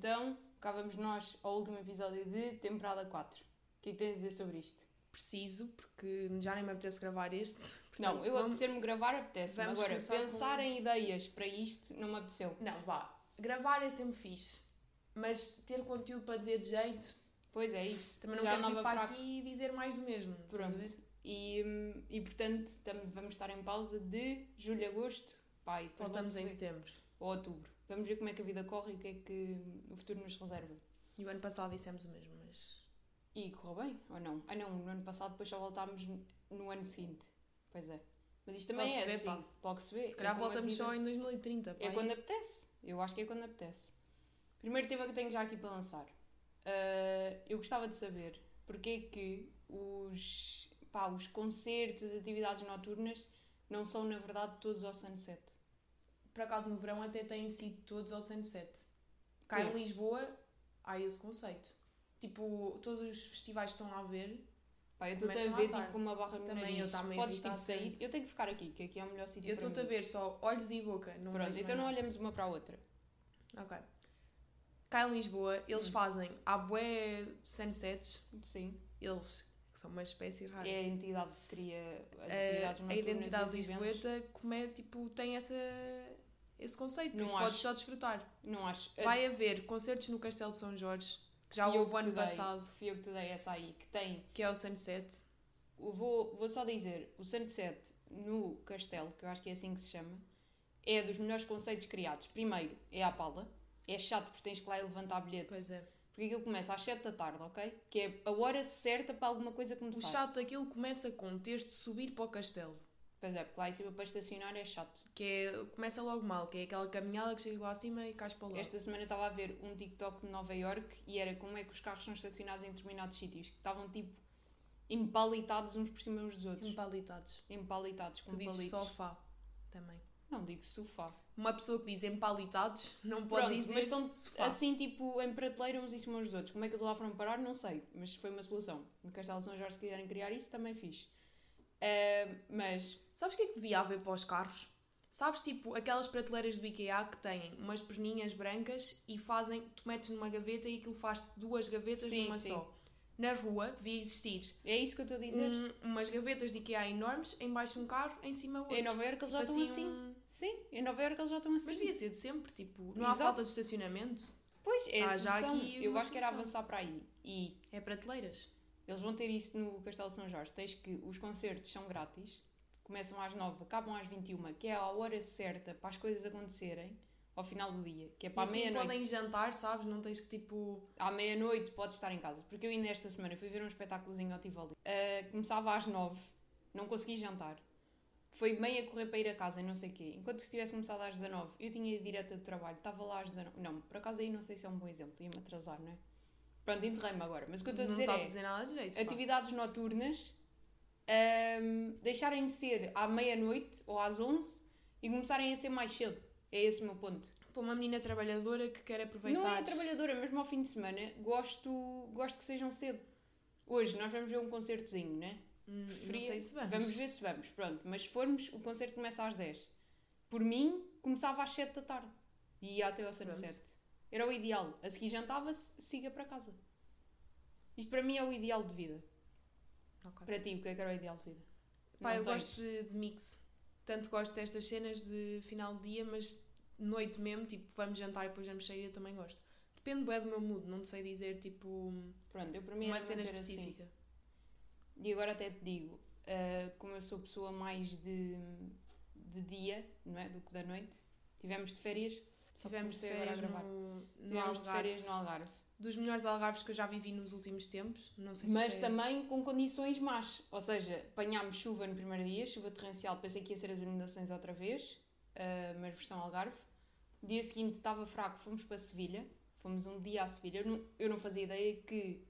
Então, cá vamos nós ao último episódio de temporada 4. O que é que tens a dizer sobre isto? Preciso, porque já nem me apetece gravar este. não, portanto, eu vamos- apetecer-me gravar, apetece vamos Agora, pensar com- em ideias para isto não me apeteceu. Não, vá. Gravar é sempre fixe. Mas ter conteúdo para dizer de jeito, Pois é isso. também não Já quero vir para fraco. aqui e dizer mais do mesmo. Pronto. E, hum, e portanto, vamos estar em pausa de julho a agosto. Pai, Voltamos em setembro. Ou outubro. Vamos ver como é que a vida corre e o que é que o futuro nos reserva. E o ano passado dissemos o mesmo, mas. E correu bem, ou não? Ah não, no ano passado depois só voltámos no- no ano seguinte. Pois é. Mas isto também Logo é se vê, assim. pá. Logo se vê. Se calhar É voltamos vida- só em 2030. É pai. quando apetece. Eu acho que é quando apetece. Primeiro tema que tenho já aqui para lançar. Ah, eu gostava de saber porque é que os, pá, os concertos, as atividades noturnas não são, na verdade, todos ao sunset. Por acaso no verão até têm sido todos ao sunset. Cá Sim. em Lisboa há esse conceito. Tipo, todos os festivais que estão a ver, Pá, eu estou-te a ver tipo com uma barra no Também nariz. eu também Podes tipo sair. Eu tenho que ficar aqui, que aqui é o melhor sítio eu estou-te a ver só olhos e boca. Não Pronto, então não olhamos uma para a outra. Ok. Cá em Lisboa, eles Hum. fazem, há bué sunsets, Sim. eles, que são uma espécie rara. É a entidade que cria as a, atividades a noturnas identidade lisboeta como é, tipo, tem essa, esse conceito, por Não isso acho. podes só desfrutar. Não acho. Vai haver concertos no Castelo de São Jorge, que já houve ano dei- passado, Fui eu que te dei essa aí, que tem que é o Sunset. Vou, vou só dizer, o Sunset no Castelo, que eu acho que é assim que se chama, é dos melhores conceitos criados. Primeiro, é à pala. É chato porque tens que lá levantar bilhete. Pois é. Porque aquilo começa às 7 da tarde, ok? Que é a hora certa para alguma coisa O começar. chato daquilo começa com teres de subir para o castelo. Pois é, porque lá em cima para estacionar é chato. Que é, começa logo mal, que é aquela caminhada que chegas lá acima e cais para lá. Esta semana estava a ver um TikTok de Nova York e era como é que os carros são estacionados em determinados sítios, que estavam tipo empalitados uns por cima uns dos outros. Empalitados. Empalitados com Tu dizes palitos. sofá também. Não digo sofá. Uma pessoa que diz empalitados não pode Pronto, dizer mas estão sofá. assim, tipo, em prateleira uns em cima uns dos outros. Como é que eles lá foram parar, não sei. Mas foi uma solução. No Castelo São Jorge, se quiserem criar isso, também fiz. Ah, mas, Sabes o que é que devia haver para os carros? Sabes, tipo, aquelas prateleiras do IKEA que têm umas perninhas brancas e fazem, tu metes numa gaveta e aquilo faz duas gavetas Sim, numa sim. só. Na rua devia existir é isso que eu estou a dizer. um- umas gavetas de IKEA enormes, em baixo um carro, em cima outro. em Nova Iorque eles já Tipo estão assim, assim. um- Sim, em Nova Iorque eles já estão assim. Mas devia ser de sempre, tipo, não há Exato. falta de estacionamento, Pois, é Tá a já aqui Eu acho que era avançar para aí. E é prateleiras. Eles vão ter isso no Castelo de São Jorge. Tens que os concertos são grátis. Começam às 9, acabam às 21, que é a hora certa para as coisas acontecerem ao final do dia. Que é E para a assim meia-noite. podem jantar, sabes? Não tens que, tipo... à meia-noite podes estar em casa. Porque eu ainda esta semana fui ver um espetáculozinho ao Tivoli. Ah, começava às nove, não consegui jantar. Foi meio a correr para ir a casa e não sei o quê. Enquanto se tivesse começado às 19, eu tinha ido direta do trabalho, estava lá às 19. Não, por acaso aí não sei se é um bom exemplo, ia-me atrasar, não é? Pronto, enterrei-me agora. Mas o que eu estou a não dizer estás é a dizer nada de jeito, pá. atividades noturnas ahm, deixarem de ser à meia-noite ou às 11 e começarem a ser mais cedo. É esse o meu ponto. Para uma menina trabalhadora que quer aproveitar... Não é trabalhadora, mesmo ao fim de semana, gosto, gosto que sejam cedo. Hoje nós vamos ver um concertozinho, né? Hum, Preferia- Não sei se vamos. Vamos ver se vamos, pronto. Mas se formos, o concerto começa às 10. Por mim, começava às 7 da tarde. E ia até ao sunset. Era o ideal. A seguir jantava-se, siga para casa. Isto para mim é o ideal de vida. Ok. Para ti, o que é que era o ideal de vida? Pá, Não eu tens. gosto de, mix. Tanto gosto destas cenas de final de dia, mas noite mesmo, tipo, vamos jantar e depois vamos sair, eu também gosto. Depende bem do meu mood, não sei dizer, tipo, Pronto, eu para mim uma cena assim. específica. E agora até te digo, ah, como eu sou pessoa mais de, de dia, não é? Do que da noite, tivemos de férias. Tivemos de férias no, no Tivemos de Algarve. férias no Algarve. Dos melhores algarves que eu já vivi nos últimos tempos. Não sei se Mas também com condições más. Ou seja, apanhámos chuva no primeiro dia, chuva torrencial, pensei que ia ser as inundações outra vez, ah, mas versão Algarve. Dia seguinte estava fraco, fomos para Sevilha. Fomos um dia a Sevilha. Eu não, eu não fazia ideia que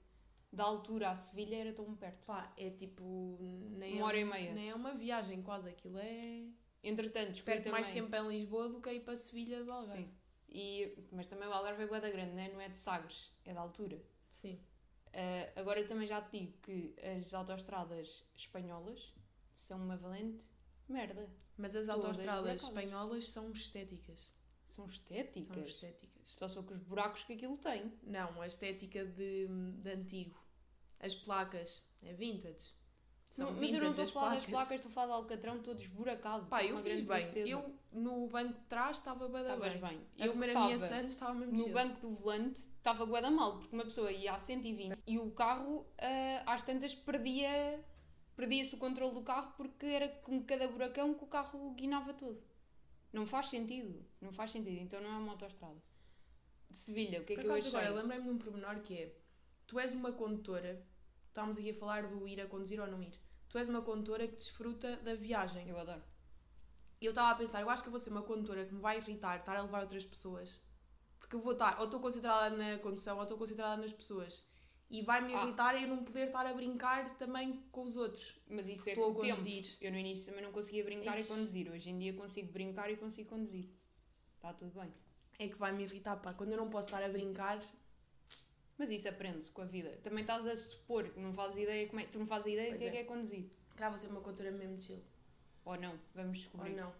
da altura a Sevilha era tão perto. Pá, é tipo. Nem Uma hora é, e meia. Nem é uma viagem quase, aquilo é. Entretanto, Perco mais tempo em Lisboa do que ir para Sevilha do Algarve. Sim. E, mas também o Algarve é bué da grande, né? não é de Sagres, é da altura. Sim. Ah, agora também já te digo que as autoestradas espanholas são uma valente merda. Mas as autoestradas espanholas são estéticas. São estéticas. São estéticas. Só sou com os buracos que aquilo tem. Não, a estética de, de antigo. As placas. É vintage. São Não, mas eu não estou a as falar placas. das placas, estou a falar do Alcatrão todo esburacado. Pá, eu fiz bem. tristeza. Eu no banco de trás estava bem Estavas bem. bem. Eu comer a minha estava Sands estava mesmo no banco do volante estava bué mal, porque uma pessoa ia a 120 e o carro, ah, às tantas, perdia perdia-se o controle do carro porque era com cada buracão que o carro guinava todo. Não faz sentido. Não faz sentido. Então não é uma autoestrada. De Sevilha, o que é Por que eu achei? agora lembrei-me de um pormenor que é tu és uma condutora, estávamos aqui a falar do ir a conduzir ou não ir. Tu és uma condutora que desfruta da viagem. Eu adoro. E eu estava a pensar, eu acho que eu vou ser uma condutora que me vai irritar estar a levar outras pessoas. Porque eu vou estar, ou estou concentrada na condução, ou estou concentrada nas pessoas. E vai-me Ah. irritar eu não poder estar a brincar também com os outros. Mas isso é Estou a o tempo. conduzir. Eu no início também não conseguia brincar Ixi. e conduzir. Hoje em dia consigo brincar e consigo conduzir. Está tudo bem. É que vai-me irritar, pá. Quando eu não posso estar a brincar, Mas isso aprende-se com a vida. Também estás a supor que não fazes ideia como é, tu não fazes ideia do que é. é. que é conduzir. claro, vou ser uma condutora mesmo chill. Ou não, vamos Ou descobrir. não.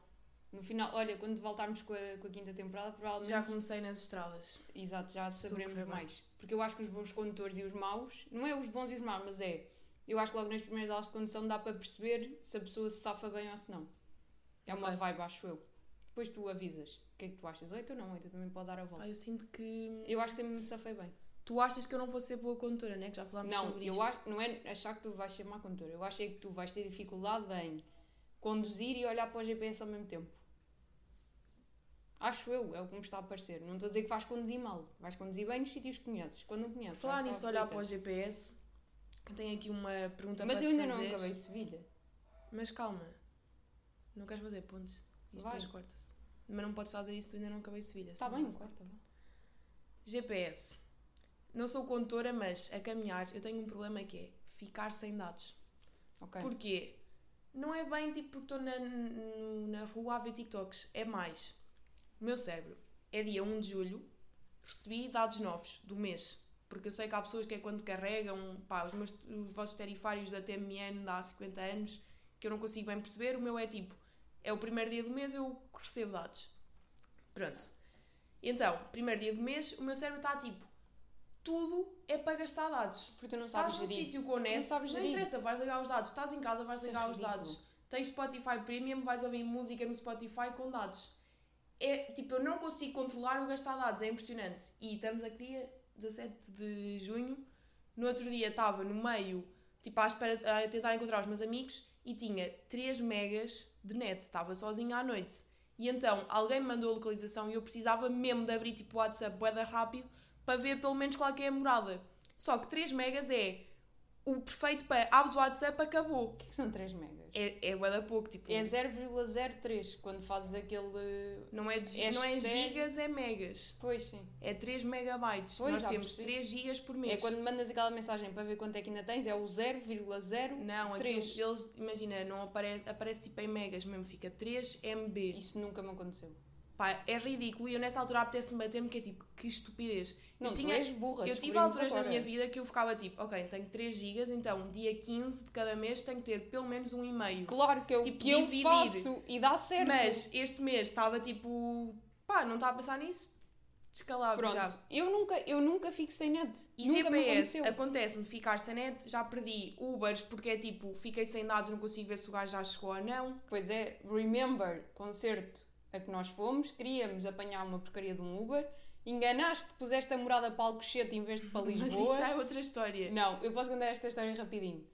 No final, olha, quando voltarmos com a, com a quinta temporada, provavelmente. Já comecei nas estradas. Exato, já saberemos mais. Porque eu acho que os bons condutores e os maus, não é os bons e os maus, mas é. Eu acho que logo nas primeiras aulas de condução dá para perceber se a pessoa se safa bem ou se não. É uma Ok. vibe, acho eu. Depois tu avisas. O que é que tu achas? Oito ou não? Oito também pode dar a volta. Pá, eu sinto que. Eu acho que sempre me safei bem. Tu achas que eu não vou ser boa condutora, né? Que já falámos Não, sobre eu isto. acho, não é achar que tu vais ser má condutora. Eu acho é que tu vais ter dificuldade em conduzir e olhar para o GPS ao mesmo tempo. Acho eu, é o que me está a parecer. Não estou a dizer que vais conduzir mal. Vais conduzir bem nos sítios que conheces. Quando não conheces. Falar nisso, olhar para o GPS, eu tenho aqui uma pergunta Mas para eu te ainda não fazer. acabei Sevilha. Mas calma, não queres fazer pontos? Isso Vai. depois corta-se. Mas não podes fazer isso, tu ainda não acabei Sevilha. Está bem, corta. vá. GPS. Não sou condutora, mas a caminhar eu tenho um problema que é ficar sem dados. Ok. Porquê? Não é bem tipo porque estou na, na rua a ver TikToks. É mais. O meu cérebro. É dia 1 de julho. Recebi dados novos do mês. Porque eu sei que há pessoas que é quando carregam pá, os, meus, os vossos tarifários da TMN há 50 anos que eu não consigo bem perceber. O meu é tipo, é o primeiro dia do mês eu recebo dados. Pronto. Então, primeiro dia do mês, o meu cérebro está tipo, tudo é para gastar dados. Porque tu não sabes Estás num gerir. sítio com net, Não não, sabes gerir. interessa, vais ligar os dados. Estás em casa, vais Isso é ligar os ridículo. dados. Tens Spotify Premium, vais ouvir música no Spotify com dados. É, tipo, eu não consigo controlar o gastar dados, é impressionante. E estamos aqui dia 17 de junho. No outro dia estava no meio, tipo, à espera, a tentar encontrar os meus amigos e tinha 3 megas de net. Estava sozinha à noite. E então alguém me mandou a localização e eu precisava mesmo de abrir tipo o WhatsApp boeda rápido para ver pelo menos qual é que é a morada. Só que 3 megas é o perfeito para abres o WhatsApp, acabou. O que é que são 3 megas? É, é bué da pouco, tipo, É 0,03 quando fazes aquele. não, é, de- não é gigas, é megas. Pois sim. É 3 megabytes. Pois, Nós temos percebi. 3 gigas por mês. É quando mandas aquela mensagem para ver quanto é que ainda tens, é o 0,0. Não, aquilo, eles, imagina, não aparece, aparece tipo em megas mesmo, fica 3 MB. Isso nunca me aconteceu. Pá, é ridículo e eu nessa altura apetece-me bater-me que é tipo, que estupidez. Não, eu tinha, és burra. eu tive alturas na agora. minha vida que eu ficava tipo, ok, tenho 3 gigas, então dia 15 de cada mês tenho que ter pelo menos um e-mail. Claro que eu, Tipo, que eu faço e dá certo. Mas este mês estava tipo, pá, não estava a pensar nisso? Descalado Pronto, já. eu nunca, eu nunca fico sem net. E nunca me GPS, aconteceu. acontece-me ficar sem net, já perdi Ubers porque é tipo, fiquei sem dados, não consigo ver se o gajo já chegou ou não. Pois é, remember, concerto a que nós fomos, queríamos apanhar uma porcaria de um Uber, enganaste, puseste a morada para Alcochete em vez de para Mas Lisboa. isso é outra história. Não, eu posso contar esta história rapidinho.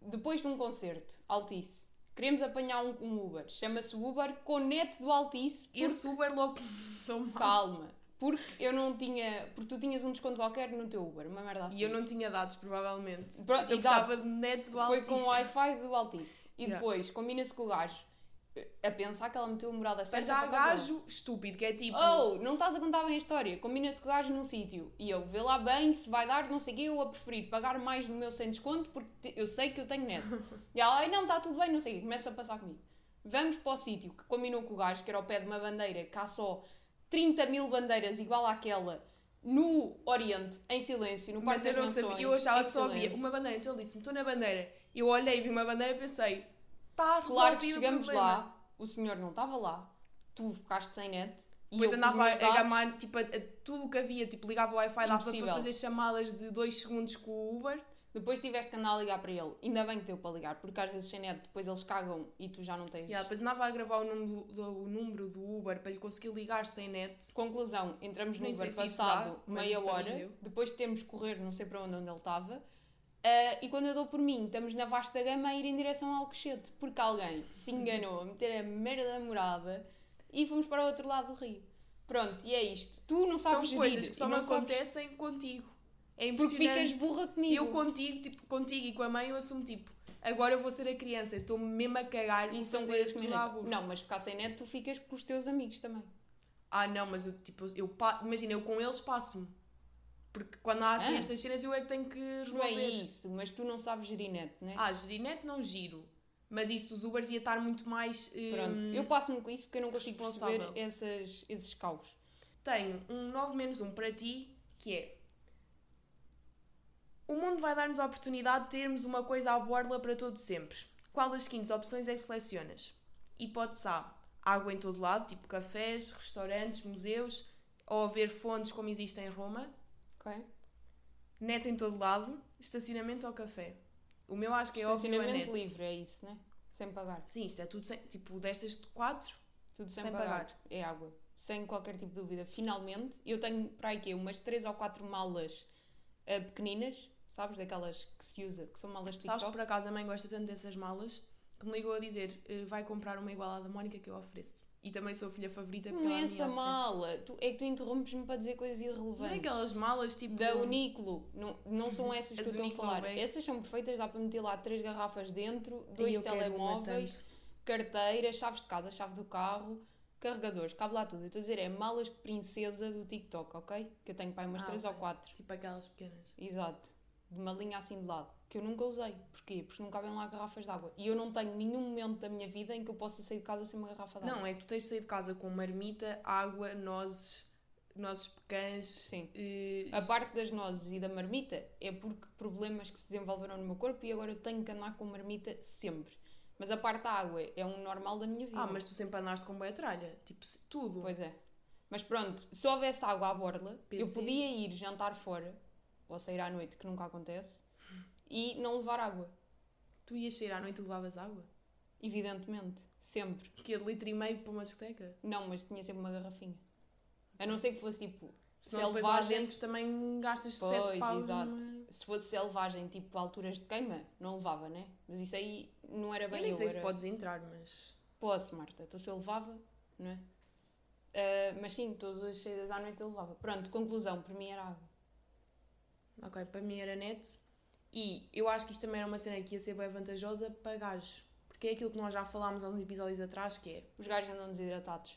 Depois de um concerto, Altice, queríamos apanhar um, um Uber. Chama-se Uber com net do Altice. Porque... Esse Uber logo começou mal. Calma. Porque eu não tinha... Porque tu tinhas um desconto qualquer no teu Uber, uma merda assim. E eu não tinha dados, provavelmente. Pro- eu exato. precisava de net do Foi Altice. com o Wi-Fi do Altice. E Yeah. depois, combina-se com o gajo a pensar que ela meteu a morada certa Mas já há gajo estúpido, que é tipo... Oh, não estás a contar bem a história. Combina-se com o gajo num sítio e eu vê lá bem se vai dar, não sei o quê, eu a preferir pagar mais no meu sem desconto porque eu sei que eu tenho net. e ela, ai não, está tudo bem, não sei o quê, começa a passar comigo. Vamos para o sítio que combinou com o gajo, que era ao pé de uma bandeira, que há só 30 mil bandeiras igual àquela no Oriente, em silêncio, no Parque Mas eu não sabia, Nações, eu achava que só havia uma bandeira, então ele disse-me, estou na bandeira. Eu olhei, vi uma bandeira e pensei, está resolvido Claro que chegamos lá, o senhor não estava lá, tu ficaste sem net Depois eu, andava a, dados- gamar, tipo, a, a tudo o que havia, tipo, ligava o Wi-Fi, dava para fazer chamadas de 2 segundos com o Uber. Depois tiveste que andar a ligar para ele. Ainda bem que deu para ligar, porque às vezes sem net depois eles cagam e tu já não tens. Yeah, depois andava a gravar o número, do, o número do Uber para lhe conseguir ligar sem net. Conclusão, entramos no Nem Uber passado dá, meia hora, depois temos que correr não sei para onde, onde ele estava, ah, e quando eu dou por mim, estamos na vasta gama a ir em direção ao Alcochete, porque alguém se enganou a meter a merda da morada e fomos para o outro lado do rio. Pronto, e é isto. Tu não sabes São coisas que só me não acontecem contigo. É porque impressionante. ficas burra comigo. Eu contigo, tipo, contigo e com a mãe eu assumo tipo, agora eu vou ser a criança, estou-me mesmo a cagar E são coisas que me irritam. Não, mas ficar sem net tu ficas com os teus amigos também. Ah, não, mas eu, tipo, eu imagina, eu com eles passo-me. Porque quando há assim Ah. estas cenas eu é que tenho que Não resolver. é isso, mas tu não sabes gerir net, né? Ah, gerir net não giro. Mas isso dos Ubers ia estar muito mais. Pronto, hum, eu passo-me com isso porque eu não consigo perceber essas, esses caos. Tenho um 9 menos 1 para ti, que é. O mundo vai dar-nos a oportunidade de termos uma coisa à borla para todo sempre. Qual das seguintes opções é que selecionas? Hipótese A. Água em todo lado, tipo cafés, restaurantes, museus, ou haver fontes como existe em Roma. Ok? Net em todo lado, estacionamento ou café. O meu acho que é óbvio a Estacionamento livre, é isso, né? Sem pagar. Sim, isto é tudo sem, tipo destas quatro. Tudo sem, Sem pagar. pagar. É água. Sem qualquer tipo de dúvida. Finalmente, eu tenho para aí quê? Umas 3 ou 4 malas ah, pequeninas, sabes? Daquelas que se usa, que são malas de Sabes que TikTok. por acaso a mãe gosta tanto dessas malas que me ligou a dizer "Eh, vai comprar uma igual à da Mónica que eu ofereço. E também sou filha favorita porque ela essa mala. Tu, é que tu interrompes-me para dizer coisas Não é irrelevantes. aquelas malas tipo. Da Uníqulo. Não, não são essas que eu estou a falar. Bags. Essas são perfeitas, dá para meter lá três garrafas dentro, dois telemóveis, tanto. carteiras, chaves de casa, chave do carro, carregadores, cabe lá tudo. Eu estou a dizer, é malas de princesa do TikTok, ok? Que eu tenho para aí umas Ah, três ok. ou quatro. Tipo aquelas pequenas. Exato. De uma linha assim de lado. Que eu nunca usei. Porquê? Porque não cabem lá garrafas de água. E eu não tenho nenhum momento da minha vida em que eu possa sair de casa sem uma garrafa de água. Não, é que tu tens de sair de casa com marmita, água, nozes, nozes pecãs. Sim. eh, A parte das nozes e da marmita é porque problemas que se desenvolveram no meu corpo e agora eu tenho que andar com marmita sempre. Mas a parte da água é um normal da minha vida. Ah, mas tu sempre andaste com boa tralha. Tipo, tudo. Pois é. Mas pronto, se houvesse água à borla, eu PC. podia ir jantar fora, ou sair à noite, que nunca acontece, e não levar água. Tu ias sair à noite e levavas água? Evidentemente. Sempre. Que é de litro e meio para uma discoteca? Não, mas tinha sempre uma garrafinha. A não ser que fosse tipo Senão selvagem. dentro também gastas Pois, 7 paus exato. numa... Se fosse selvagem, tipo alturas de queima, não levava, né? Mas isso aí não era bem Eu nem sei se era- podes entrar, mas... Posso, Marta. Então se eu levava, não é? Ah, mas sim, todas as saídas à noite eu levava. Pronto, conclusão, para mim era água. Ok, para mim era net. E eu acho que isto também era uma cena que ia ser bem vantajosa para gajos. Porque é aquilo que nós já falámos há uns episódios atrás, que é... Os gajos andam desidratados.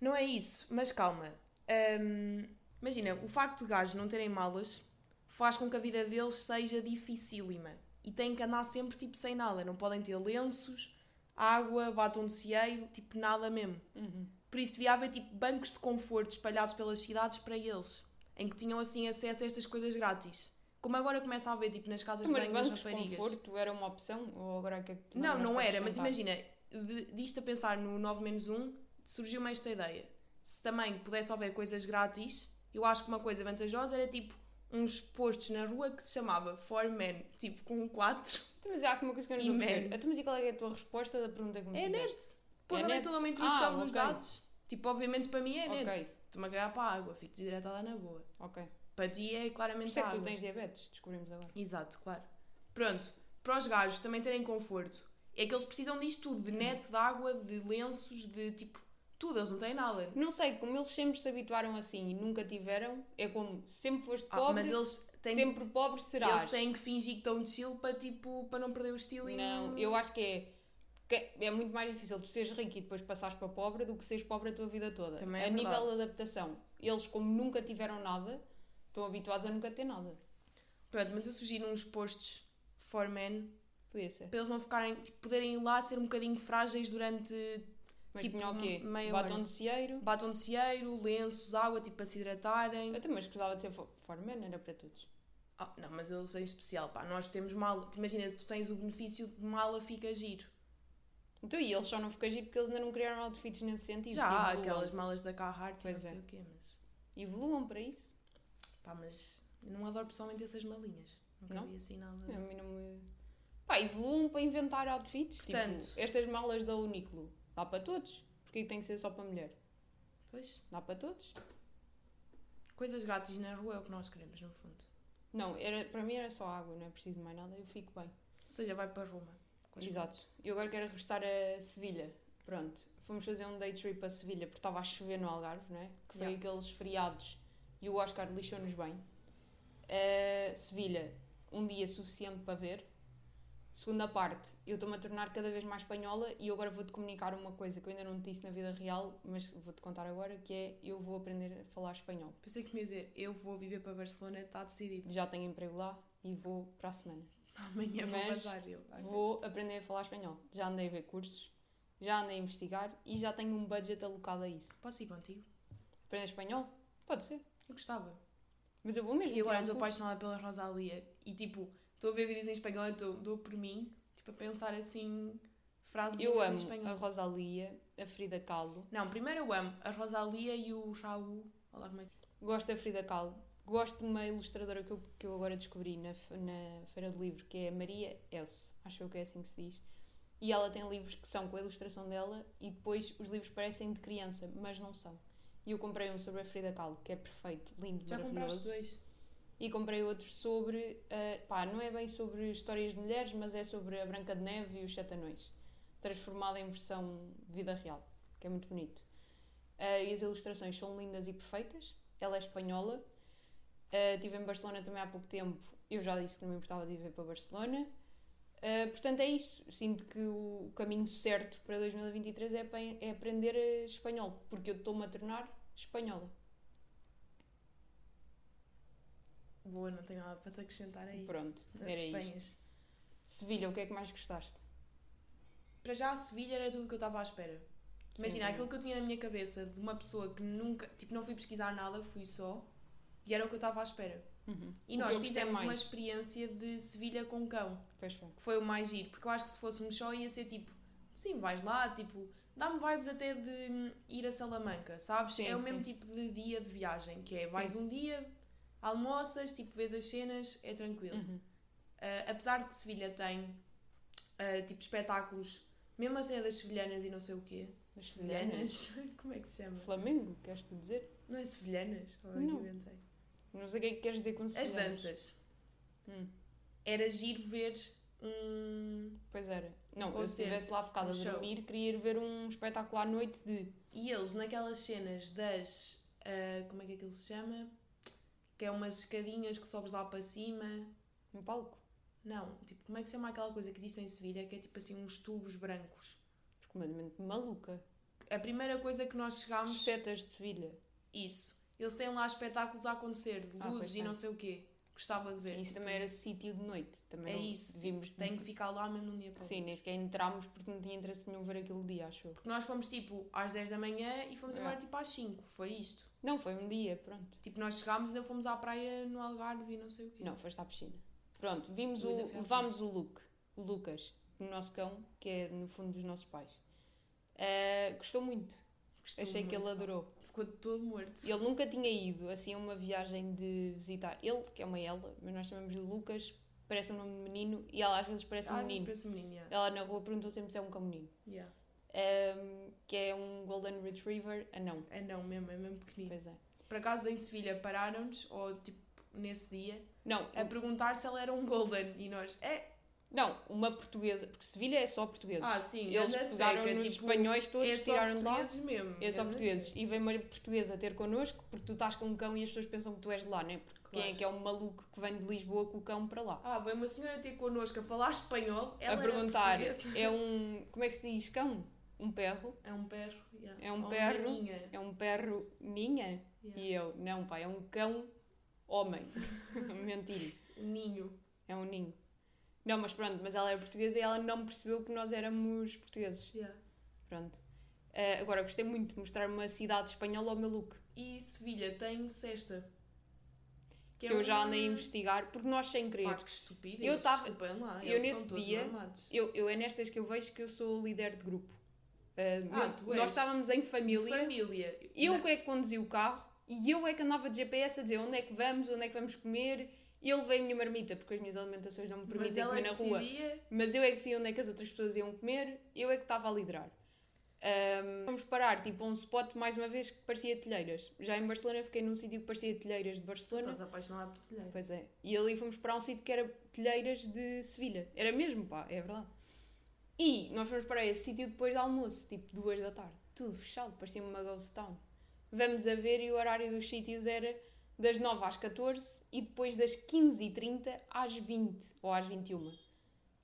Não é isso, mas calma. Hum, imagina, o facto de gajos não terem malas faz com que a vida deles seja dificílima. E têm que andar sempre, tipo, sem nada. Não podem ter lenços, água, batom de cieiro, tipo, nada mesmo. Uhum. Por isso devia haver, tipo, bancos de conforto espalhados pelas cidades para eles. Em que tinham, assim, acesso a estas coisas grátis. Como agora começa a haver, tipo, nas casas de banho das raparigas. conforto era uma opção? Ou agora é que é Não, mandaste não era, mas imagina, de, disto a pensar no 9 menos 1, surgiu-me esta ideia. Se também pudesse haver coisas grátis, eu acho que uma coisa vantajosa era tipo uns postos na rua que se chamava For Men, tipo com 4. Então, mas há aqui uma coisa que eu não E estou. Então, mas e qual é, é a tua resposta da pergunta que me É net. Pô, É não toda uma introdução Ah, dos ok. dados. Tipo, obviamente para mim é net. Ok. Estou-me a cagar para a água, fico desidratada na boa. Ok. Para ti é Por claramente isso é que tu água. tens diabetes, descobrimos agora. Exato, claro. Pronto, para os gajos também terem conforto, é que eles precisam disto tudo, de net, de água, de lenços, de tipo, tudo, eles não têm nada. Não sei, como eles sempre se habituaram assim e nunca tiveram, é como sempre foste Ah, pobre, mas eles têm, sempre pobre serás. eles têm que fingir que estão de chill para, tipo, para não perder o estilo e Não, eu acho que é, que é muito mais difícil tu seres rico e depois passares para pobre do que seres pobre a tua vida toda. Também é a verdade. nível de adaptação, eles como nunca tiveram nada, estão habituados a nunca ter nada. Pronto, mas eu sugiro uns postos for men Podia ser. para eles não ficarem, tipo, poderem ir lá ser um bocadinho frágeis durante Mas Tipo, o quê? meia Batom hora. de cieiro. batom de cieiro, lenços, água, tipo, para se hidratarem. Eu também gostava de ser fo- foreman, era para todos. Ah, não, mas eles em especial, pá, nós temos mala. Imagina, tu tens o benefício de mala fica giro. Então, e eles só não ficam giro porque eles ainda não criaram outfits nesse sentido. Já há Evoluam. aquelas malas da Carhartt e não é. sei o quê, mas... Evoluam para isso. Pá, mas não adoro pessoalmente essas malinhas. Nunca Não? vi assim nada. A mim não me... Pá, evoluam para inventar outfits. Portanto- Tipo, estas malas da Uniqlo. Dá para todos. Porque tem que ser só para mulher. Pois, Dá para todos. coisas grátis na rua é o que nós queremos, no fundo. Não, era, para mim era só água, não é preciso mais nada, eu fico bem. Ou seja, vai para Roma. As Exato. E eu agora quero regressar a Sevilha. Pronto. Fomos fazer um day trip a Sevilha porque estava a chover no Algarve, não é? Que foi Yeah. aqueles feriados e o Oscar lixou-nos bem. Uh, Sevilha, um dia suficiente para ver. Segunda parte, eu estou-me a tornar cada vez mais espanhola e eu agora vou-te comunicar uma coisa que eu ainda não te disse na vida real, mas vou-te contar agora, que é eu vou aprender a falar espanhol. Pensei que me ia dizer, eu vou viver para Barcelona, está decidido. Já tenho emprego lá e vou para a semana. Amanhã vou bazar eu. Vou aprender a falar espanhol. Já andei a ver cursos, já andei a investigar e já tenho um budget alocado a isso. Posso ir contigo? Aprender espanhol? Pode ser. Eu gostava. Mas eu vou mesmo. E agora um estou curso. apaixonada pela Rosalia. E tipo, estou a ver vídeos em espanhol e estou- dou por mim, tipo, a pensar assim, frases Eu em amo espanhol. a Rosalia, a Frida Kahlo. Não, primeiro eu amo a Rosalia e o Raul. Olha como é que... Gosto da Frida Kahlo. Gosto de uma ilustradora que eu, que eu agora descobri na, na Feira do Livro, que é a Maria S. Acho eu que é assim que se diz. E ela tem livros que são com a ilustração dela e depois os livros parecem de criança, mas não são. E eu comprei um sobre a Frida Kahlo, que é perfeito, lindo, Já maravilhoso. compraste dois? E comprei outro sobre, ah, pá, não é bem sobre histórias de mulheres, mas é sobre a Branca de Neve e os Sete Anões, transformado em versão vida real, que é muito bonito. Ah, e as ilustrações são lindas e perfeitas. Ela é espanhola. Ah, estive em Barcelona também há pouco tempo. Eu já disse que não me importava de ir ver para Barcelona. Ah, portanto, é isso. Sinto que o caminho certo para 2023 é, é aprender eh, espanhol, porque eu estou-me a tornar espanhola. Boa, não tenho nada para te acrescentar aí. Pronto, Nas era. Espanhas. Sevilha, o que é que mais gostaste? Para já, a Sevilha era tudo o que eu estava à espera. Imagina, Sim, aquilo que eu tinha na minha cabeça de uma pessoa que nunca, tipo, não fui pesquisar nada, fui só, e era o que eu estava à espera. Uhum. E O nós eu fizemos uma experiência de Sevilha com cão, Pois foi. que foi o mais giro, porque eu acho que se fôssemos só ia ser tipo, sim, vais lá, tipo, dá-me vibes até de hum, ir a Salamanca, sabes? Sim, é o sim. mesmo tipo de dia de viagem, que é Sim. vais um dia, almoças, tipo, vês as cenas, é tranquilo. Uhum. Uh, apesar de que Sevilha tem uh, tipo espetáculos, mesmo a cena das sevilhanas e não sei o quê. As sevilhanas. Como é que se chama? Flamengo, queres tu dizer? Não é sevilhanas? Ou é que Não. inventei? Não sei o que é que queres dizer com As danças. Hum, Era giro ver um. pois era. Não, eu se estivesse lá ficado um a show. dormir, queria ir ver um espetáculo à noite de. E eles naquelas cenas das. uh, como é que aquilo se chama? Que é umas escadinhas que sobes lá para cima. um palco. Não, tipo, como é que se chama aquela coisa que existe em Sevilha? Que é tipo assim uns tubos brancos. Completamente maluca. A primeira coisa que nós chegámos. Setas de Sevilha. Isso. Eles têm lá espetáculos a acontecer, de Ah, luzes e tem. não sei o quê. Gostava de ver. Isso tipo, também era sítio de noite. Também É isso. Devíamos... Tenho que ficar lá mesmo num dia para Sim, nem sequer entrámos porque não tinha interesse nenhum ver aquele dia, acho eu. Porque nós fomos tipo às 10 da manhã e fomos É. embora tipo às 5. Foi isto. Não, foi um dia, pronto. Tipo, nós chegámos e ainda fomos à praia no Algarve e não sei o quê. Não, foste à piscina. Pronto, vimos o, levámos o Luke, o Lucas, o nosso cão, que é no fundo dos nossos pais. Ah, gostou muito. Gostou Achei que muito, ele pá. adorou. Ficou todo morto. Ele nunca tinha ido assim a uma viagem de visitar. Ele, que é uma ela, mas nós chamamos-lhe Lucas, parece um nome de menino e ela às vezes parece um Ah, menino. parece um menino, yeah. Ela na rua perguntou sempre se é um cão menino. Yeah. Ahm, que é um Golden Retriever. Ah, não. É não mesmo, é mesmo pequenino. Pois é. Por acaso em Sevilha pararam-nos, ou tipo nesse dia, Não, a perguntar se ela era um Golden. E nós, é. Não, uma portuguesa, porque Sevilha é só portugueses. Ah, sim, Eles pegaram seca, nos tipo, espanhóis todos, é tiraram de lá. mesmo. É só portugueses. seca. E vem uma portuguesa ter connosco porque tu estás com um cão e as pessoas pensam que tu és de lá, né? Porque quem é Claro. que é um maluco que vem de Lisboa com o cão para lá? Ah, veio uma senhora ter connosco a falar espanhol. Ela a perguntar, é um. Como é que se diz? Cão? Um perro? É um perro. yeah. É um Ou perro. É um perro ninha? Yeah. E eu, não, pai, é um cão homem. Mentira. Um ninho. É um ninho. Não, mas pronto, mas ela é portuguesa e ela não percebeu que nós éramos portugueses. Yeah. Pronto. Ah, agora, gostei muito de mostrar uma cidade espanhola ao meu look. E Sevilha tem cesta. que, é eu já uma- andei a investigar, porque nós sem querer. Pá, que estupidez. Eu tava- Desculpem lá, eu nesse dia- mamados. Eu, eu é nestas que eu vejo que eu sou líder de grupo. Uh, Ah, eu- nós estávamos em família, Família. eu Não. é que conduzi o carro e eu é que andava de GPS a dizer onde é que vamos, onde é que vamos comer. E eu levei a minha marmita, porque as minhas alimentações não me permitem comer é na rua. decidia. Mas eu é que sei onde é que as outras pessoas iam comer, eu é que estava a liderar. Ahm, fomos parar, tipo, a um spot, mais uma vez, que parecia telheiras. Já em Barcelona fiquei num sítio que parecia telheiras de Barcelona. Estás apaixonada por telheiro. Pois é. E ali fomos para um sítio que era telheiras de Sevilha. Era mesmo, pá, é verdade. E nós fomos para esse sítio depois do almoço, tipo duas da tarde. Tudo fechado, parecia uma ghost town. Vamos a ver e o horário dos sítios era das 9 às 14 e depois das 15h30 às 20 ou às 21. O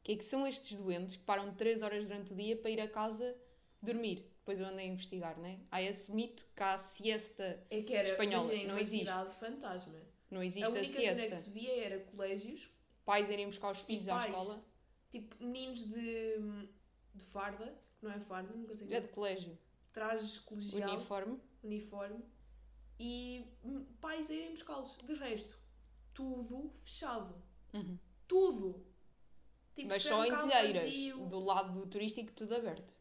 que é que são estes doentes que param 3 horas durante o dia para ir a casa dormir? Depois eu andei a investigar, né? Há esse mito que há a siesta, É que era Espanhola, imaginem, não existe. cidade fantasma. não a existe a, única cena que siesta. se via era colégios, Pais irem buscar os filhos à pais. escola. tipo meninos de, de farda, não é farda, sei É como de se colégio. trajes colegial, Uniforme. uniforme, e hum, pais a irem buscá-los. De resto, tudo fechado. Uhum. Tudo. Tipo, Mas só em telheiras. vazio. Do lado turístico, tudo aberto.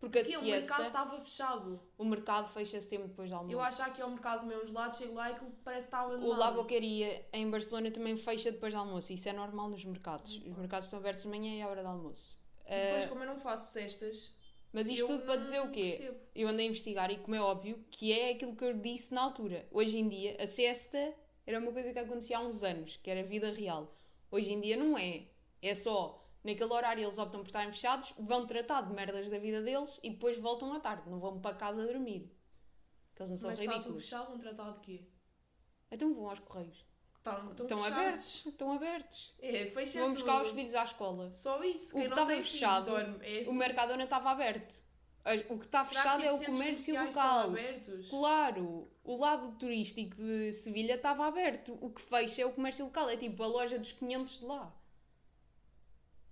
Porque a Que o siesta, mercado estava fechado. o mercado fecha sempre depois do almoço. Eu acho que aqui ao mercado comer uns lados, chego lá e aquilo parece que está O abandonado. La Boqueria em Barcelona também fecha depois do almoço. Isso é normal nos mercados. Os mercados estão abertos de manhã e à hora do almoço. E depois, Ah, como eu não faço cestas, mas isto eu tudo para dizer o quê? percebo. Eu andei a investigar e, como é óbvio, que é aquilo que eu disse na altura. Hoje em dia, a siesta era uma coisa que acontecia há uns anos, que era vida real. Hoje em dia não é. É só, naquele horário eles optam por estarem fechados, vão tratar de merdas da vida deles e depois voltam à tarde. Não vão para casa dormir. Que eles não são Mas está tudo ridículos. fechado, vão tratar de quê? Então vão aos correios. Estão, estão, Estão fechados. abertos. Estão abertos. É, fecha Vão buscar tudo. os filhos à escola. Só isso. O que não estava fechado, filhos dorme. É assim. O Mercadona estava aberto. O que está Será que, fechado tipo, é o comércio local. Claro, o lado turístico de Sevilha estava aberto. O que fecha é o comércio local. É tipo a loja dos 500 de lá.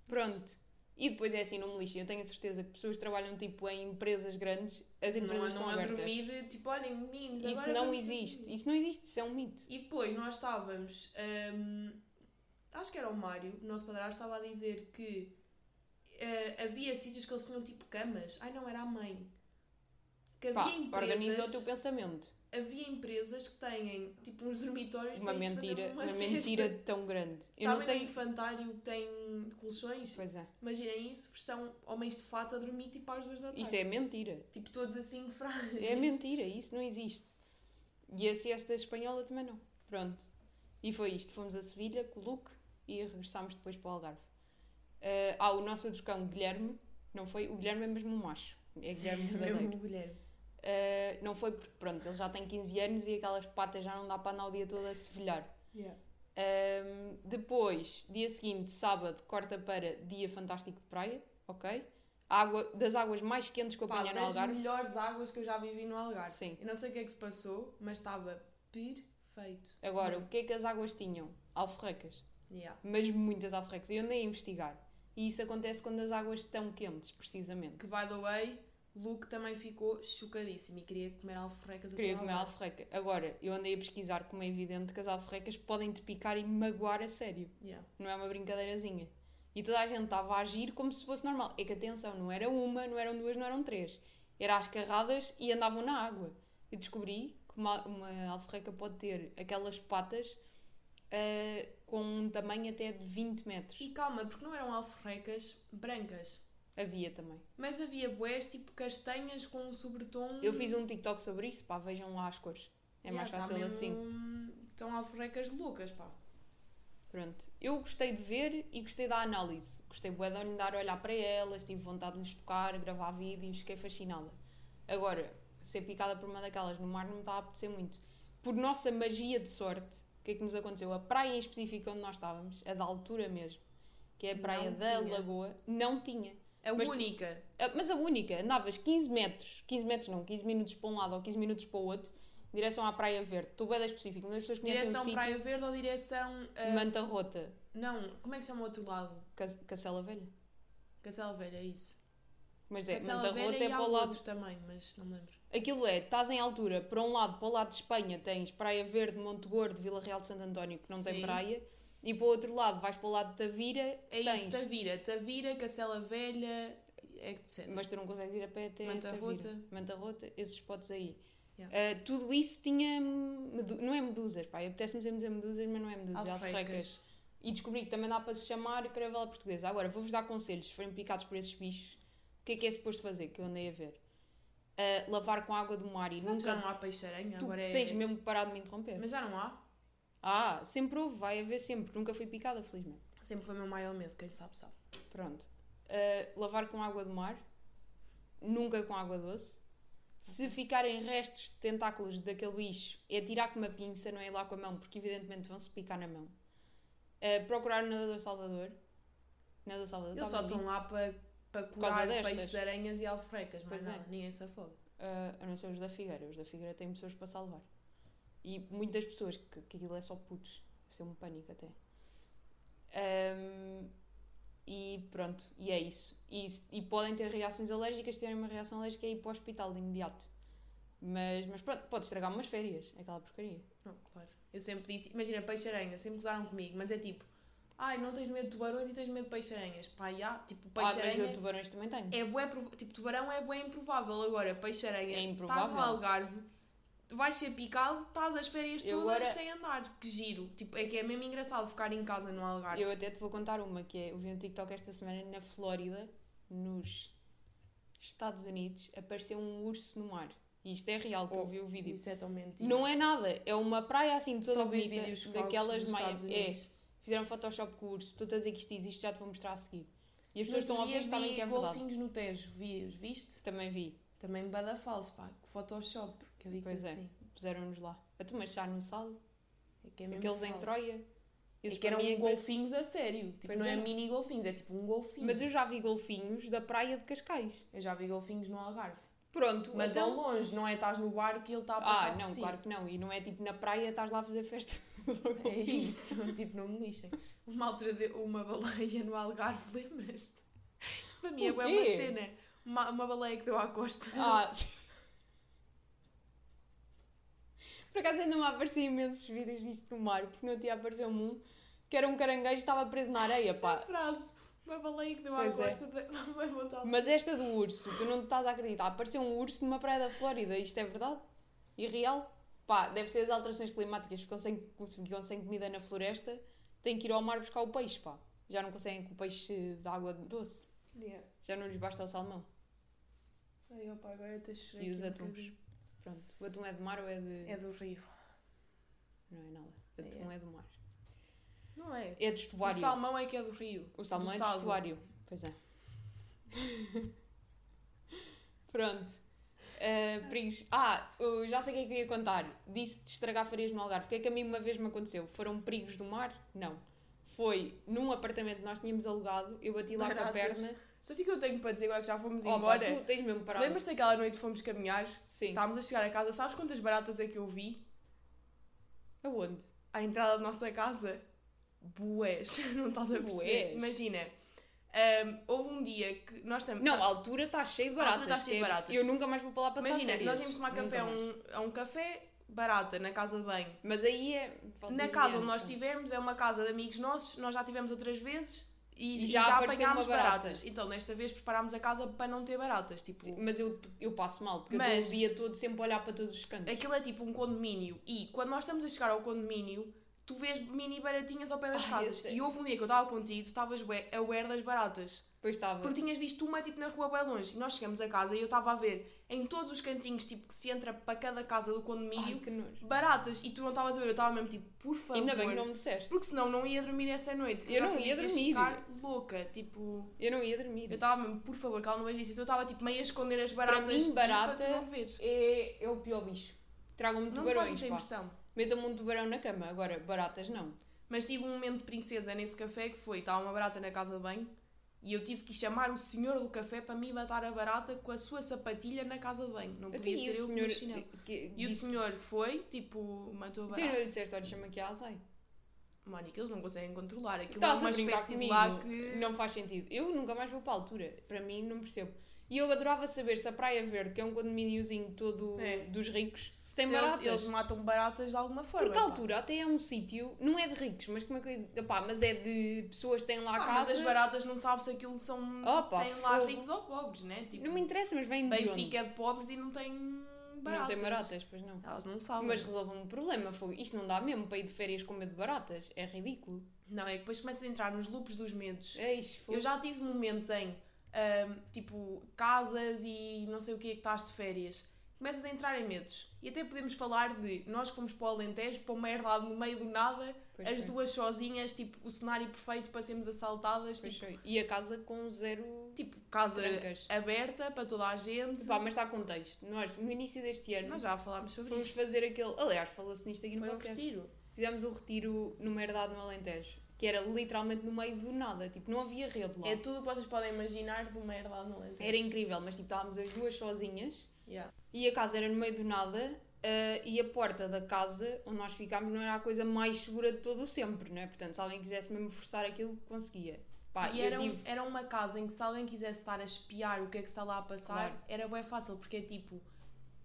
Pronto. E depois é assim, não me lixem. Eu tenho a certeza que pessoas que trabalham tipo em empresas grandes, as Não empresas andam estão a abertas. dormir, tipo, olhem, meninos, Isso não existe. dormir. Isso não existe. Isso é um mito. E depois nós estávamos. hum, acho que era o Mário, o nosso padrasto, estava a dizer que eh, havia sítios que eles tinham tipo camas. Ai não, era a mãe. Que Pá, havia organiza o teu empresas, pensamento. Havia empresas que têm tipo uns dormitórios Uma mentira, uma uma mentira tão grande. Eu Sabem não sei. infantário que tem colchões? Pois é. Imaginem isso, versão homens de fato a dormir tipo às duas da tarde. Isso é mentira. Tipo todos assim frágeis. É mentira, isso não existe. E a siesta espanhola também não. Pronto. E foi isto. Fomos a Sevilha com o Luke e regressámos depois para o Algarve. Ah, ah, o nosso outro cão, Guilherme, não foi? O Guilherme é mesmo um macho. É Guilherme verdadeiro. mesmo Guilherme. Ah, não foi porque, pronto, ele já tem 15 anos e aquelas patas já não dá para andar o dia todo a sevilhar. Yeah. Ahm, depois, dia seguinte, sábado, corta para dia fantástico de praia, ok? Água, das águas mais quentes que eu apanhei no das Algarve. melhores águas que eu já vivi no Algarve. Sim. Eu não sei o que é que se passou, mas estava perfeito. Agora, Não. o que é que as águas tinham? Alforrecas. Yeah. Mas muitas alforrecas. Eu andei a investigar. E isso acontece quando as águas estão quentes, precisamente. Que, by the way, Luke também ficou chocadíssimo e queria comer alforrecas Queria comer alforreca. Agora, eu andei a pesquisar, como é evidente, que as alforrecas podem te picar e magoar a sério. Yeah. Não é uma brincadeirazinha. E toda a gente estava a agir como se fosse normal. É que atenção, não era uma, não eram duas, não eram três. Era às carradas e andavam na água. Eu descobri que uma, uma alforreca pode ter aquelas patas ah, com um tamanho até de 20 metros. E calma, porque não eram alforrecas brancas. Havia também. Mas havia boés tipo castanhas com um sobretom. Eu fiz um TikTok sobre isso, pá, vejam lá as cores. É mais Yeah, tá fácil mesmo- assim. Estão alforrecas loucas, pá. Pronto. Eu gostei de ver e gostei da análise. Gostei bué de andar a olhar para elas, tive vontade de lhes tocar, gravar vídeos, fiquei fascinada. Agora, ser picada por uma daquelas no mar não me está a apetecer muito. Por nossa magia de sorte, o que é que nos aconteceu? A praia em específico onde nós estávamos, a da altura mesmo, que é a praia Não da tinha. Lagoa, não tinha. A Mas- única. Mas a única, andavas 15 metros, 15 metros não, 15 minutos para um lado ou 15 minutos para o outro, direção à Praia Verde. Estou bem específico, mas as pessoas conhecem Direção sítio Praia Verde ou direção. ah, Manta Rota, Não, como é que se chama o outro lado? Ca- Cacela Velha. Cacela Velha, é isso. Mas é, Cacela Manta Velha Rota é para o lado. outro também, mas não me lembro. Aquilo é, estás em altura, para um lado, para o lado de Espanha tens Praia Verde, Monte Gordo, Vila Real de Santo António, que não tem Sim. praia, e para o outro lado vais para o lado de Tavira, É tens. isso, Tavira. Tavira, Cacela Velha, etc. Mas tu não consegues ir a pé até Manta Tavira. Rota. Manta Rota, esses spots aí. Yeah. Ah, tudo isso tinha. Não é medusas, pá. Apetece-me dizer medusas, mas não é medusas, é. Alfrecas. E descobri que também dá para se chamar caravela portuguesa. Agora, vou-vos dar conselhos. Se forem picados por esses bichos, o que é que é suposto fazer? Que eu andei a ver. Ah, lavar com água do mar e Será nunca. já não há peixe-aranha? Agora é... tens mesmo parar de me interromper. Mas já não há? Ah, sempre houve, vai haver sempre. Nunca fui picada, felizmente. Sempre foi o meu maior medo, quem sabe sabe. Pronto. Uh, lavar com água do mar. Nunca com água doce. Se ficarem restos de tentáculos daquele bicho, é tirar com uma pinça, não é ir lá com a mão, porque evidentemente vão-se picar na mão. Uh, procurar o nadador Salvador. Nadador Salvador. Eles só estão lá para, causa curar peixes, aranhas e alforrecas, Pois é. Ninguém se afoga. Uh, a não ser os da Figueira. Os da Figueira têm pessoas para salvar. E muitas pessoas, que, que aquilo é só putos. Vai ser um pânico até. Um, e pronto, e é isso. E, e podem ter reações alérgicas, se tiverem uma reação alérgica é ir para o hospital de imediato. Mas, mas pronto, pode estragar umas férias, aquela porcaria. Não, claro. Eu sempre disse, imagina, peixe-aranha, sempre gozaram comigo, mas é tipo, ai, não tens medo de tubarões e tens medo de peixe-aranhas. Pá, já, tipo, Ah, mas eu peixe-aranha tubarões também tenho. é bué, tipo, tubarão é bué improvável. Agora, peixe-aranha, É estás no Algarve, vais ser picado, estás as férias Eu todas agora- sem andar. Que giro. Tipo, é que é mesmo engraçado ficar em casa no Algarve. Eu até te vou contar uma, que é, eu vi um TikTok esta semana na Flórida, nos Estados Unidos, apareceu um urso no mar. E isto é real, que eu Oh, vi o vídeo. Isso é tão mentira. Não é nada, é uma praia assim toda Só vês bonita, vídeos daquelas. Estados É, fizeram Photoshop com o urso, estou a dizer que isto existe, já te vou mostrar a seguir. E as pessoas estão a dia sabem que é verdade. golfinhos no Tejo, vi, viste? Também vi, Também bada falso, pá, Photoshop, que eu digo Pois é. assim. puseram-nos lá. A tu mas já no salo, É que é mesmo aqueles em falso. Troia. É Esses que eram é golfinhos a sério. Tipo, Pois não é era. mini golfinhos, é tipo um golfinho. Mas eu já vi golfinhos da praia de Cascais. Eu já vi golfinhos no Algarve. Pronto, Mas então- ao longe, não é estás no barco e ele está a passar Ah, não, claro que não. E não é tipo na praia, estás lá a fazer festa. É isso, tipo, não me lixem. Uma altura de uma baleia no Algarve, lembras-te? Isto para mim é uma cena. Uma, uma baleia que deu à costa. Ah, sim. Por acaso ainda me apareciam imensos vídeos disto no mar, porque no dia apareceu-me um que era um caranguejo e estava preso na areia, A pá. frase. Uma baleia que deu à é. costa. de- Não vai voltar. Mas esta do urso, tu não estás a acreditar. Apareceu um urso numa praia da Flórida, isto é verdade? E real? Pá, deve ser as alterações climáticas, ficam sem, ficam sem comida na floresta, têm que ir ao mar buscar o peixe, pá. Já não conseguem com o peixe de água doce, Yeah. já não lhes basta o salmão. Ai, opa, agora até chorei E os atuns. Pronto, o atum é de mar ou é de... É do rio. Não é nada, É. atum é do mar. Não é? É de O estuário. salmão é que é do rio. O salmão do é de salvo. estuário. Pois é. Pronto. Uh, perigos. Ah, eu já sei o que é que eu ia contar. Disse de estragar férias no Algarve. O que é que a mim uma vez me aconteceu? Foram perigos do mar? Não. Foi num apartamento que nós tínhamos alugado, eu bati lá com a Baratas. perna. Só assim que eu tenho para dizer agora que já fomos Opa, embora. tu tens mesmo parado. Lembras-te daquela noite que fomos caminhar? Sim. Estávamos a chegar a casa. Sabes quantas baratas é que eu vi? Aonde? À entrada da nossa casa? Bués. Não estás a perceber? Bués? Imagina. ahm, houve um dia que nós estamos. Não, a altura está cheia de A altura baratas. está de é- baratas. Eu nunca mais vou para lá passar Imagina, nós íamos tomar Nunca café a um, a um café barata na casa de banho. Mas aí é... Na casa onde nós estivemos, é uma casa de amigos nossos, nós já tivemos outras vezes e, E já já, apanhámos uma barata. baratas. Então, desta vez preparámos a casa para não ter baratas. Tipo, Sim, Mas eu, eu passo mal, porque eu Mas- estou o dia todo sempre a olhar para todos os cantos. aquilo é tipo um condomínio e quando nós estamos a chegar ao condomínio, tu vês mini baratinhas ao pé das Ai, casas. E houve um dia que eu estava contigo, tu estavas aware das baratas. Depois estava. Porque tinhas visto uma tipo na rua bem longe. E nós chegamos a casa e eu estava a ver em todos os cantinhos tipo que se entra para cada casa do Ai, condomínio nojo. baratas. E tu não estavas a ver, eu estava mesmo tipo, por favor. Ainda bem que não me disseste. Porque senão não ia dormir essa noite. Eu não ia dormir. ficar louca. Tipo, Eu não ia dormir. eu estava mesmo, por favor, que ela não veja isso. Então eu estava tipo meio a esconder as baratas mim, de ti barata para tu não veres. É, é o pior bicho. Tragam-me Não me faz tubarões, muita impressão. Metam-me um tubarão na cama. Agora, baratas não. Mas tive um momento de princesa nesse café que foi, estava uma barata na casa de banho e eu tive que chamar o senhor do café para me matar a barata com a sua sapatilha na casa de banho. Não podia ser eu o o senhor. chinelo. que- E o senhor foi, tipo, matou a Até barata. não lhe disseste, olha, chama aqui a azai. Mónica, eles não conseguem controlar. Aquilo Estás é uma espécie comigo. de lá que... Não faz sentido. Eu nunca mais vou para a altura. Para mim, não percebo. E eu adorava saber se a Praia Verde, que é um condomíniozinho todo É. dos ricos, se tem Se eles- baratas. Eles, matam baratas de alguma forma. Porque pá. altura até é um sítio, não é de ricos, mas como é que eu ia- pá, mas é de pessoas que têm lá a Ah, casa. mas as baratas não sabes se aquilo são. Opa, têm lá fogo. ricos ou pobres, né? Tipo, Não me interessa, mas vem de Benfica é de pobres e não tem baratas. Não tem baratas, pois não. Elas não sabem. Mas resolve um problema, foi. Isto não dá mesmo para ir de férias com medo de baratas. É ridículo. Não, é que depois começas a entrar nos loops dos medos. É isto. Eu já tive momentos em, ahm, tipo, casas e não sei o que é que estás de férias. Começas a entrar em medos. E até podemos falar de nós que fomos para o Alentejo, para uma herdade no meio do nada, Pois as foi. duas sozinhas, tipo, o cenário perfeito para sermos assaltadas, Pois tipo, foi. E a casa com zero tipo, casa trancas. aberta para toda a gente. Pá, mas está a contexto. Nós, no início deste ano, Nós já falámos sobre fomos isso. fazer aquele. Aliás, falou-se nisto aqui no Foi um podcast. retiro. Fizemos um retiro numa herdade no Alentejo. Que era literalmente no meio do nada. Tipo, não havia rede lá. É tudo o que vocês podem imaginar de uma herdade no Alentejo. Era incrível, mas tipo, estávamos as duas sozinhas. Yeah. E a casa era no meio do nada. eh, e a porta da casa onde nós ficámos não era a coisa mais segura de todo o sempre, não é? Portanto, se alguém quisesse mesmo forçar aquilo, conseguia. Pá, e era, um- tive. era uma casa em que se alguém quisesse estar a espiar o que é que está lá a passar, Claro. era bem fácil, porque é tipo,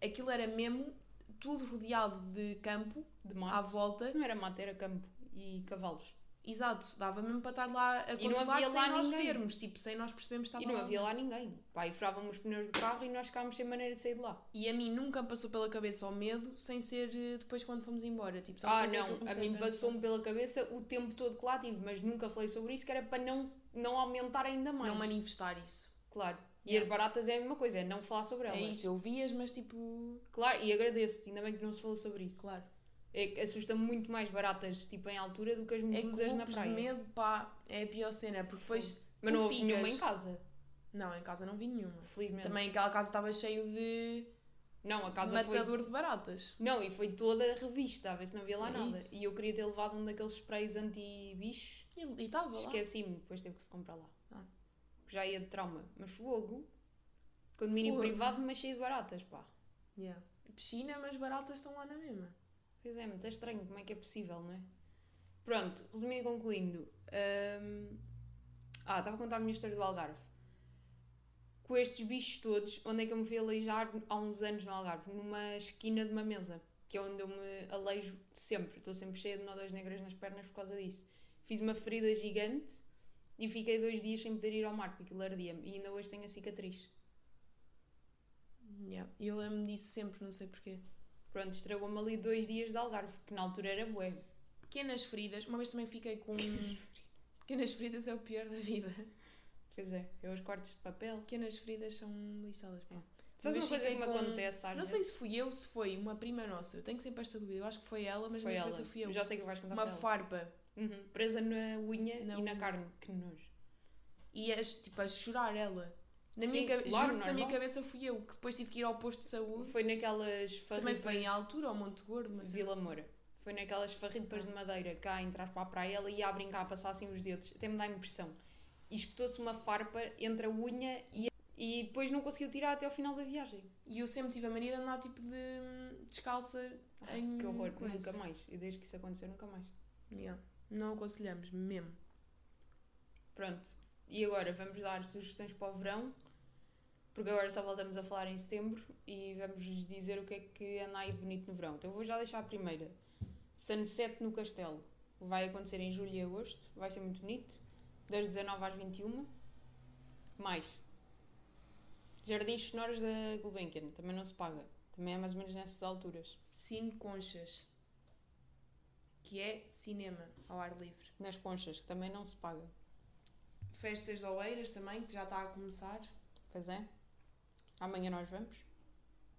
aquilo era mesmo tudo rodeado de campo De à mato. volta. Não era mato, era campo e cavalos. Exato, dava mesmo para estar lá a E não controlar sem lá nós ninguém. vermos, tipo, sem nós percebermos que E estava não lá. havia lá ninguém. Pá, e furavam os pneus do carro e nós ficámos sem maneira de sair de lá. E a mim nunca me passou pela cabeça o medo sem ser eh, depois quando fomos embora. Tipo, só Ah, depois é que eu não, a comecei mim pensar. passou-me pela cabeça o tempo todo que lá tive, mas nunca falei sobre isso, que era para não, não aumentar ainda mais. Não manifestar isso. Claro. E Yeah. as baratas é a mesma coisa, é não falar sobre elas. É isso, eu vias, mas tipo. Claro, e agradeço-te, ainda bem que não se falou sobre isso. Claro. É assusta-me muito mais baratas, tipo, em altura, do que as É medusas na lupus de praia. medo, pá, é a pior cena, porque depois. Mas não houve nenhuma em casa, Não, em casa não vi nenhuma. felizmente. Também aquela casa estava cheio de Não, a casa foi... matador de baratas. Não, e foi toda revista, a ver se não havia lá É nada. isso. E eu queria ter levado um daqueles sprays anti-bichos. E e estava lá. Esqueci-me, depois teve que se comprar lá. Ah. Já ia de trauma. Mas fogo. Condomínio Fogo. privado, mas cheio de baratas, pá. Yeah. Piscina, mas baratas estão lá na mesma. Pois é, muito estranho, como é que é possível, não é? Pronto, resumindo e concluindo. hum, Ah, estava a contar a minha história do Algarve. Com estes bichos todos, onde é que eu me fui aleijar há uns anos no Algarve? Numa esquina de uma mesa, que é onde eu me aleijo sempre. Estou sempre cheia de nódoas negras nas pernas por causa disso. Fiz uma ferida gigante e fiquei dois dias sem poder ir ao mar, porque aquilo ardia-me. E ainda hoje tenho a cicatriz. Yeah. Eu lembro-me disso sempre, não sei porquê. Pronto, estragou-me ali dois dias de Algarve, que na altura era bué. Pequenas feridas, uma vez também fiquei com. Pequenas feridas é o pior da vida. Pois é, eu os cortes de papel. Pequenas feridas são lixadas. pá. Sabe vez uma coisa que me com- acontece Não sei se fui eu, se foi uma prima nossa. Eu tenho sempre esta dúvida. Eu acho que foi ela, mas Foi na ela. cabeça fui eu. Já sei que vais contar Uma farpa. Uhum. Presa na unha Na e na unha. carne. Que nojo. E as, tipo, a chorar ela. Na Sim, minha claro, juro na minha cabeça fui eu, que depois tive que ir ao posto de saúde. Foi naquelas Também foi em farripas altura, ao Monte Gordo, mas de Vila Moura. Foi naquelas farripas Ah. de madeira cá entrar para a praia ela ia a brincar a passar assim os dedos. Até me dá impressão. E espetou-se uma farpa entre a unha e, e depois não conseguiu tirar até ao final da viagem. E eu sempre tive a mania de andar tipo de descalça Ah, em. que horror, coisa. nunca mais. E desde que isso aconteceu, nunca mais. Yeah. Não aconselhamos, mesmo. Pronto. E agora vamos dar sugestões para o verão, porque agora só voltamos a falar em setembro e vamos dizer o que é que anda aí bonito no verão. Então vou já deixar a primeira. Sunset no Castelo. Vai acontecer em julho e agosto. Vai ser muito bonito. Das 19 às 21. Mais. Jardins Sonoros da Gulbenkian. Também não se paga. Também é mais ou menos nessas alturas. Cine Conchas. Que é cinema ao ar livre. Nas Conchas, que também não se paga. Festas de Oeiras também, que já está a começar. Pois é. Amanhã nós vamos.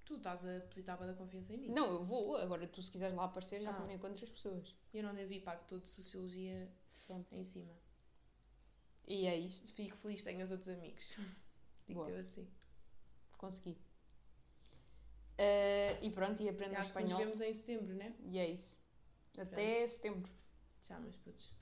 Tu estás a depositar para da confiança em mim. Não, eu vou. Agora tu, se quiseres lá aparecer, já Ah. combinei com outras pessoas. Eu não devo ir para todo de Sociologia Pronto. em cima. E é isto. Fico feliz, tenho os outros amigos. Digo Boa. eu assim. Consegui. Eh, e pronto, e aprendo E acho que nos espanhol. vemos em setembro, né? E é isso. Até Pronto. setembro. Tchau, meus putos.